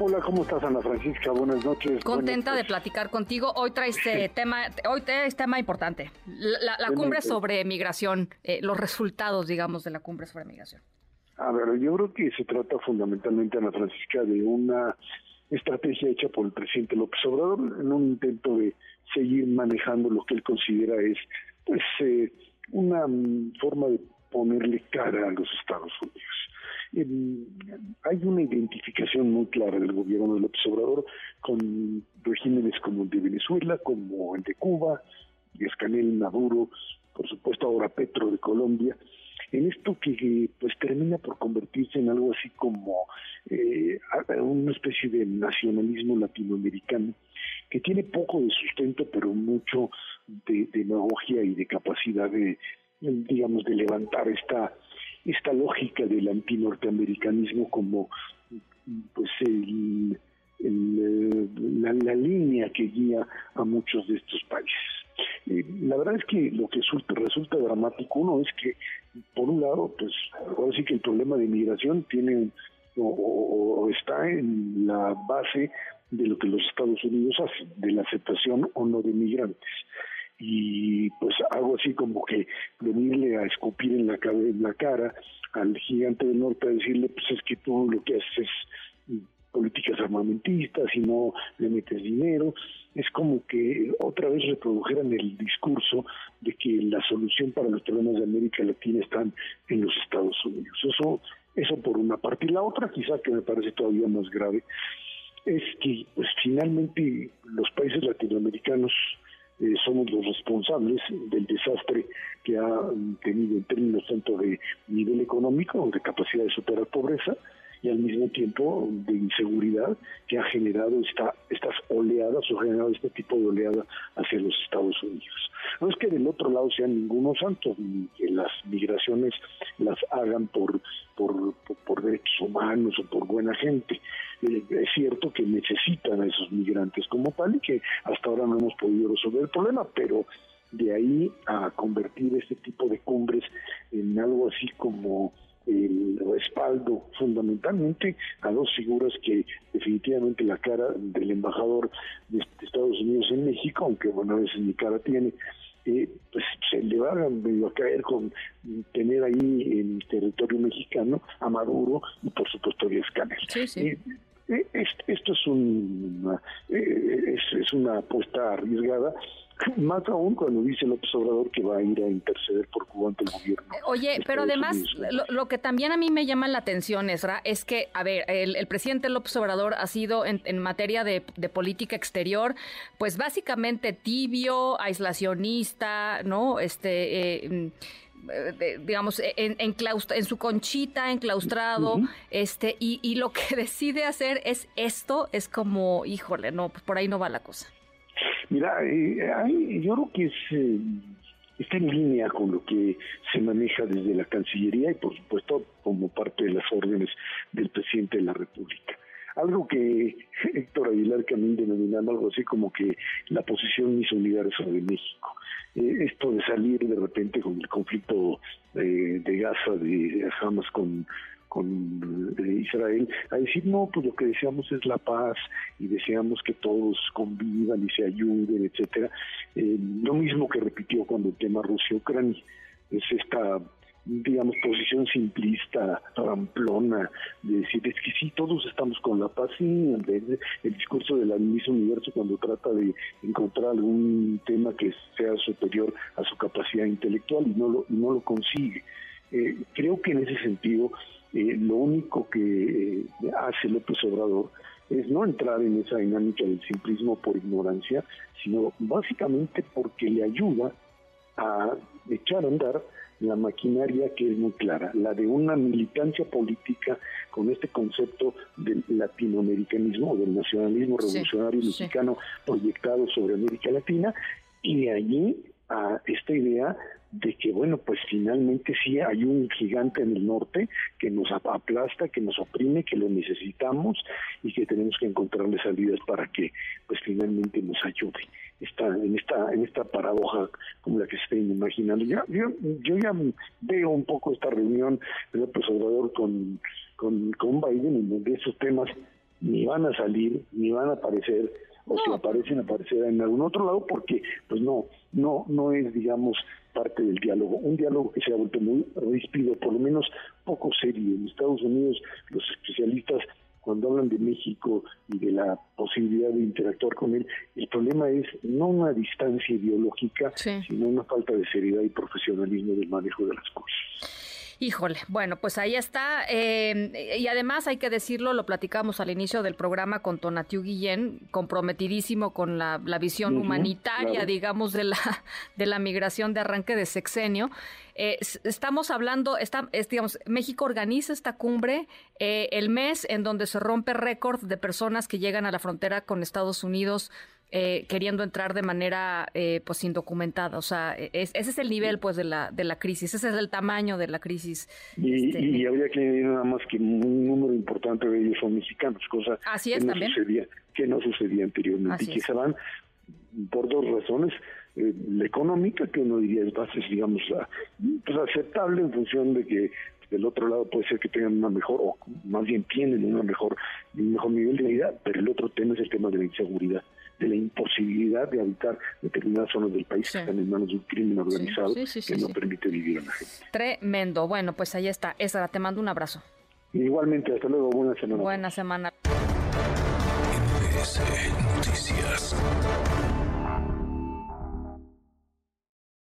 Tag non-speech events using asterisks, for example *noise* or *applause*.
Hola, ¿cómo estás, Ana Francisca? Buenas noches. Contenta de platicar contigo. Hoy traes este tema, hoy traes tema importante. La, cumbre sobre migración, eh, los resultados, digamos, de la cumbre sobre migración. A ver, yo creo que se trata fundamentalmente, Ana Francisca, de una estrategia hecha por el presidente López Obrador en un intento de seguir manejando lo que él considera es, pues, eh, una forma de ponerle cara a los Estados Unidos hay una identificación muy clara del gobierno de López Obrador con regímenes como el de Venezuela, como el de Cuba, Escanel Maduro, por supuesto ahora Petro de Colombia, en esto que pues termina por convertirse en algo así como eh, una especie de nacionalismo latinoamericano que tiene poco de sustento pero mucho de demagogia y de capacidad de digamos de levantar esta esta lógica del antinorteamericanismo como pues el, eh, la, línea que guía a muchos de estos países. Eh, la verdad es que lo que resulta, dramático, uno es que, por un lado, pues ahora sí que el problema de migración tiene o, está en la base de lo que los Estados Unidos hacen, de la aceptación o no de migrantes y pues algo así como que venirle a escupir en la, en la cara al gigante del norte a decirle pues es que tú lo que haces es políticas armamentistas y no le metes dinero, es como que otra vez reprodujeran el discurso de que la solución para los problemas de América Latina están en los Estados Unidos. Eso, eso por una parte. Y la otra, quizá que me parece todavía más grave, es que pues finalmente los países latinoamericanos eh, somos los responsables del desastre que ha tenido en términos tanto de nivel económico, de capacidad de superar pobreza, y al mismo tiempo de inseguridad que ha generado esta, estas oleadas o generado este tipo de oleada hacia los Estados Unidos. No es que del otro lado sean ningunos santos, ni que las migraciones las hagan por, por, por, derechos humanos o por buena gente. Eh, es cierto que necesitan a esos migrantes como tal y que hasta ahora no hemos podido resolver el problema, pero de ahí a convertir este tipo de cumbres en algo así como el respaldo fundamentalmente a dos figuras que definitivamente la cara del embajador de Estados Unidos en México, aunque bueno a veces mi cara tiene, eh, pues se le va a, caer con tener ahí en territorio mexicano a Maduro y por supuesto a Díaz Canel. Eh, eh, esto es, un, es, es una apuesta arriesgada *clears throat* más aún cuando dice López Obrador que va a ir a interceder por Cuba ante el gobierno. Oye, pero además, lo, que también a mí me llama la atención, Esra, es que, a ver, el, presidente López Obrador ha sido en, materia de, política exterior, pues básicamente tibio, aislacionista, ¿no? Este. Eh, digamos, en, en, su conchita, enclaustrado, este, y, y lo que *laughs* decide hacer es esto, es como, híjole, no, pues por ahí no va la cosa. Mira, eh, yo creo que es, eh, está en línea con lo que se maneja desde la Cancillería y por supuesto como parte de las órdenes del presidente de la República. Algo que Héctor Aguilar Camín denominaba algo así como que la posición Miss Universo de México. Eh, esto de salir de repente con el conflicto de Gaza, de Hamas con con eh, Israel a decir no pues lo que deseamos es la paz y deseamos que todos convivan y se ayuden etcétera eh, lo mismo que repitió cuando el tema Rusia Ucrania es esta digamos, posición simplista, ramplona, de decir, es que sí, todos estamos con la paz, sí, el, discurso del mismo universo cuando trata de encontrar algún tema que sea superior a su capacidad intelectual y no lo, no lo consigue. Eh, creo que en ese sentido eh, lo único que eh, hace López Obrador es no entrar en esa dinámica del simplismo por ignorancia, sino básicamente porque le ayuda a echar a andar la maquinaria que es muy clara, la de una militancia política con este concepto del latinoamericanismo o del nacionalismo revolucionario mexicano proyectado sobre América Latina y de allí a esta idea de que, bueno, pues finalmente sí hay un gigante en el norte que nos aplasta, que nos oprime, que lo necesitamos y que tenemos que encontrarle salidas para que, pues finalmente nos ayude. Está en esta en esta paradoja como la que se estén imaginando. Ya, yo, yo ya veo un poco esta reunión del López Obrador con, con, con Biden en donde esos temas ni van a salir, ni van a aparecer, o si aparecen, aparecerán en algún otro lado, porque pues no, no, no es, digamos, parte del diálogo. Un diálogo que se ha vuelto muy ríspido, por lo menos poco serio. En Estados Unidos, los especialistas cuando hablan de México y de la posibilidad de interactuar con él, el problema es no una distancia ideológica, sino una falta de seriedad y profesionalismo del manejo de las cosas. Híjole, bueno, pues ahí está. Eh, y además hay que decirlo, lo platicamos al inicio del programa con Tonatiu Guillén, comprometidísimo con la, visión humanitaria, digamos, de la, *laughs* de la migración de arranque de sexenio. Eh, estamos hablando, está, es, digamos, México organiza esta cumbre eh, el mes en donde se rompe récord de personas que llegan a la frontera con Estados Unidos eh, queriendo entrar de manera eh, pues indocumentada. O sea, e, ese es el nivel pues de la, de la crisis, ese es el tamaño de la crisis. Y, este, habría que añadir nada más que un número importante de ellos son mexicanos, cosa que, no sucedía, que no sucedía anteriormente y que se van por dos razones. Eh, la económica, que uno diría es base, digamos, pues aceptable en función de que del otro lado puede ser que tengan una mejor, o más bien tienen una mejor, un mejor nivel de vida, pero el otro tema es el tema de la inseguridad de la imposibilidad de habitar determinadas zonas del país que están en manos de un crimen organizado que no permite vivir a la gente. Tremendo. Bueno, pues ahí está. Esra, te mando un abrazo. Igualmente, hasta luego. Buena semana. Buena semana. Noticias.